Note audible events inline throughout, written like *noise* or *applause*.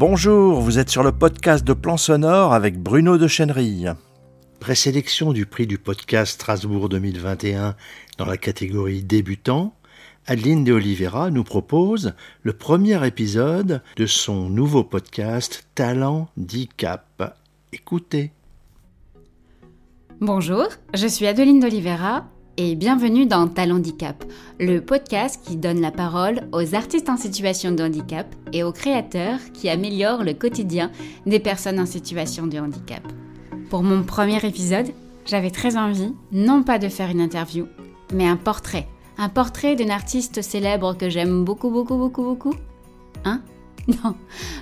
Bonjour, vous êtes sur le podcast de Plan Sonore avec Bruno de Chenerille. Présélection du prix du podcast Strasbourg 2021 dans la catégorie débutant, Adeline de Oliveira nous propose le premier épisode de son nouveau podcast Talent d'ICAP. Écoutez. Bonjour, je suis Adeline d'Oliveira et bienvenue dans Talent Handicap, le podcast qui donne la parole aux artistes en situation de handicap et aux créateurs qui améliorent le quotidien des personnes en situation de handicap. Pour mon premier épisode, j'avais très envie, non pas de faire une interview, mais un portrait. Un portrait d'une artiste célèbre que j'aime beaucoup, beaucoup, beaucoup, beaucoup. Hein? *laughs* Non,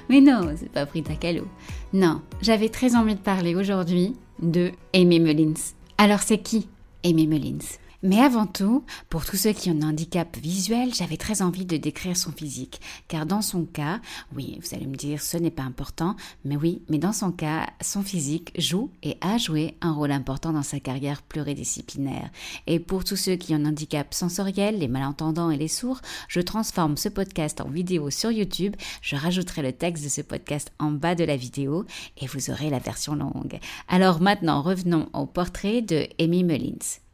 mais non, c'est pas Frida Kahlo. Non, j'avais très envie de parler aujourd'hui de Amy Mullins. Alors c'est qui Amy Mullins mais avant tout, pour tous ceux qui ont un handicap visuel, j'avais très envie de décrire son physique. Car dans son cas, oui, vous allez me dire, ce n'est pas important, mais oui, mais dans son cas, son physique joue et a joué un rôle important dans sa carrière pluridisciplinaire. Et pour tous ceux qui ont un handicap sensoriel, les malentendants et les sourds, je transforme ce podcast en vidéo sur YouTube. Je rajouterai le texte de ce podcast en bas de la vidéo et vous aurez la version longue. Alors maintenant, revenons au portrait de Amy Mullins.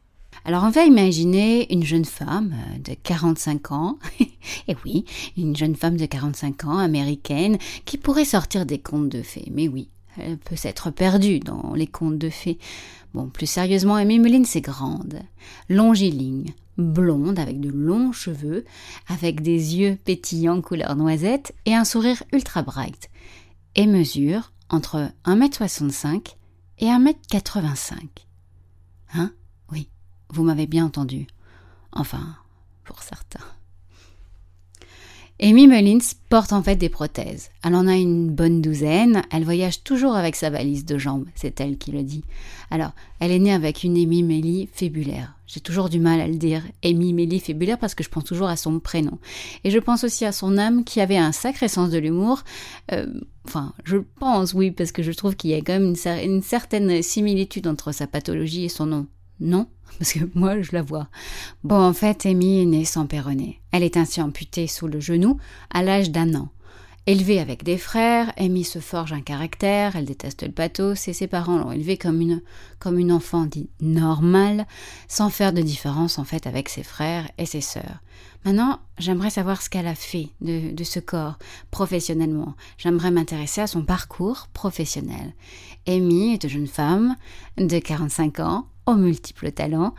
Alors on va imaginer une jeune femme euh, de 45 ans, *laughs* et oui, une jeune femme de 45 ans, américaine, qui pourrait sortir des contes de fées. Mais oui, elle peut s'être perdue dans les contes de fées. Bon, plus sérieusement, Amy Mullins est grande, longiligne, blonde avec de longs cheveux, avec des yeux pétillants couleur noisette et un sourire ultra bright, et mesure entre 1m65 et 1m85. Hein? Vous m'avez bien entendu. Enfin, pour certains. Amy Mullins porte en fait des prothèses. Elle en a une bonne douzaine. Elle voyage toujours avec sa valise de jambes. C'est elle qui le dit. Alors, elle est née avec une Mélie fébulaire. J'ai toujours du mal à le dire. Mélie fébulaire parce que je pense toujours à son prénom. Et je pense aussi à son âme qui avait un sacré sens de l'humour. Euh, enfin, je pense, oui, parce que je trouve qu'il y a quand même une, une certaine similitude entre sa pathologie et son nom. Non *laughs* parce que moi je la vois. Bon, en fait, Amy est née sans péroné. Elle est ainsi amputée sous le genou à l'âge d'un an. Élevée avec des frères, Amy se forge un caractère, elle déteste le pathos et ses parents l'ont élevée comme une, comme une enfant dit normale, sans faire de différence en fait avec ses frères et ses sœurs. Maintenant, j'aimerais savoir ce qu'elle a fait de, de ce corps professionnellement. J'aimerais m'intéresser à son parcours professionnel. Amy est une jeune femme de 45 ans, aux multiples talents.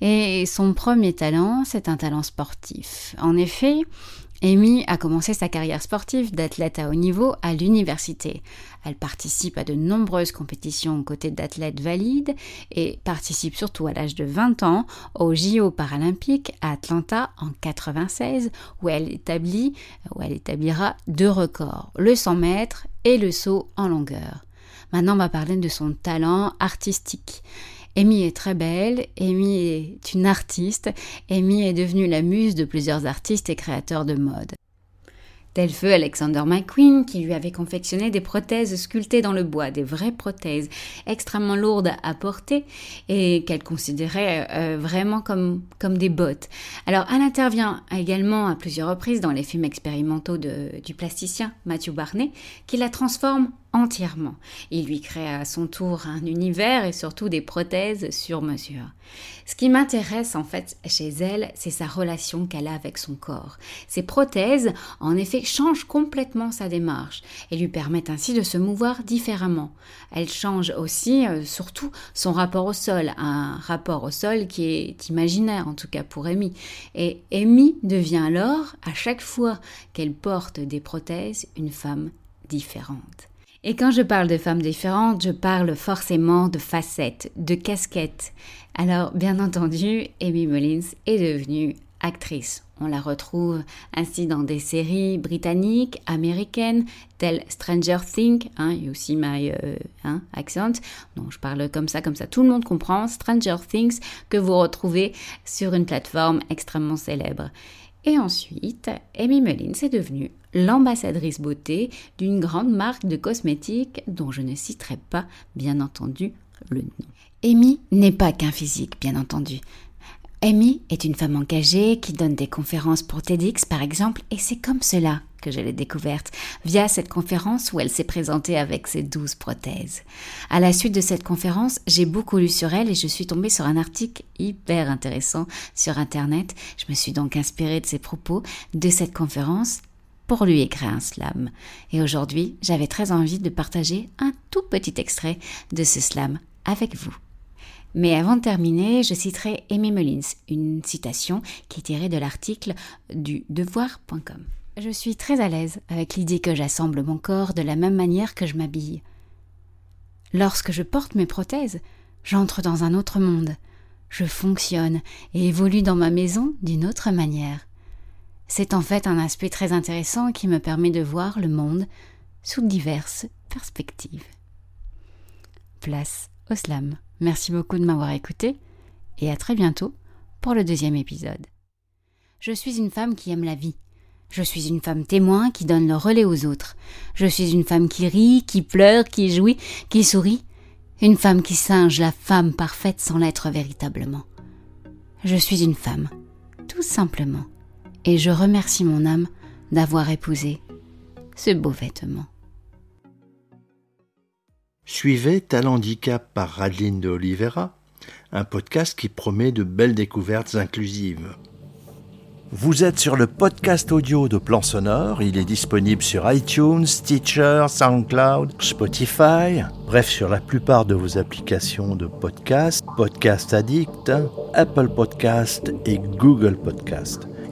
Et son premier talent, c'est un talent sportif. En effet, Amy a commencé sa carrière sportive d'athlète à haut niveau à l'université. Elle participe à de nombreuses compétitions aux côtés d'athlètes valides et participe surtout à l'âge de 20 ans aux JO paralympiques à Atlanta en 96 où elle où elle établira deux records, le 100 mètres et le saut en longueur. Maintenant, on va parler de son talent artistique. Amy est très belle, Amy est une artiste, Amy est devenue la muse de plusieurs artistes et créateurs de mode. Tel feu Alexander McQueen qui lui avait confectionné des prothèses sculptées dans le bois, des vraies prothèses extrêmement lourdes à porter et qu'elle considérait euh, vraiment comme, comme des bottes. Alors elle intervient également à plusieurs reprises dans les films expérimentaux du plasticien Matthew Barney qui la transforme entièrement. Il lui crée à son tour un univers et surtout des prothèses sur mesure. Ce qui m'intéresse en fait chez elle, c'est sa relation qu'elle a avec son corps. Ces prothèses, en effet, changent complètement sa démarche et lui permettent ainsi de se mouvoir différemment. Elle change aussi, euh, surtout, son rapport au sol, un rapport au sol qui est imaginaire en tout cas pour Amy. Et Amy devient alors, à chaque fois qu'elle porte des prothèses, une femme différente. Et quand je parle de femmes différentes, je parle forcément de facettes, de casquettes. Alors, bien entendu, Amy Mullins est devenue actrice. On la retrouve ainsi dans des séries britanniques, américaines, telles Stranger Things, hein, You See My euh, hein, Accent. Non, je parle comme ça, comme ça, tout le monde comprend. Stranger Things que vous retrouvez sur une plateforme extrêmement célèbre. Et ensuite, Amy Mullins est devenue l'ambassadrice beauté d'une grande marque de cosmétiques dont je ne citerai pas, bien entendu, le nom. Amy n'est pas qu'un physique, bien entendu. Amy est une femme engagée qui donne des conférences pour TEDx par exemple, et c'est comme cela que je l'ai découverte, via cette conférence où elle s'est présentée avec ses douze prothèses. À la suite de cette conférence, j'ai beaucoup lu sur elle et je suis tombée sur un article hyper intéressant sur Internet. Je me suis donc inspirée de ses propos, de cette conférence pour lui écrire un slam. Et aujourd'hui, j'avais très envie de partager un tout petit extrait de ce slam avec vous. Mais avant de terminer, je citerai Amy Mullins, une citation qui est tirée de l'article du devoir.com. Je suis très à l'aise avec l'idée que j'assemble mon corps de la même manière que je m'habille. Lorsque je porte mes prothèses, j'entre dans un autre monde. Je fonctionne et évolue dans ma maison d'une autre manière. C'est en fait un aspect très intéressant qui me permet de voir le monde sous diverses perspectives. Place au slam. Merci beaucoup de m'avoir écouté et à très bientôt pour le deuxième épisode. Je suis une femme qui aime la vie. Je suis une femme témoin qui donne le relais aux autres. Je suis une femme qui rit, qui pleure, qui jouit, qui sourit. Une femme qui singe la femme parfaite sans l'être véritablement. Je suis une femme, tout simplement et je remercie mon âme d'avoir épousé ce beau vêtement. Suivez Talent Handicap par Radeline de Oliveira, un podcast qui promet de belles découvertes inclusives. Vous êtes sur le podcast audio de Plan Sonore. Il est disponible sur iTunes, Stitcher, SoundCloud, Spotify, bref, sur la plupart de vos applications de podcast, Podcast Addict, Apple Podcast et Google Podcast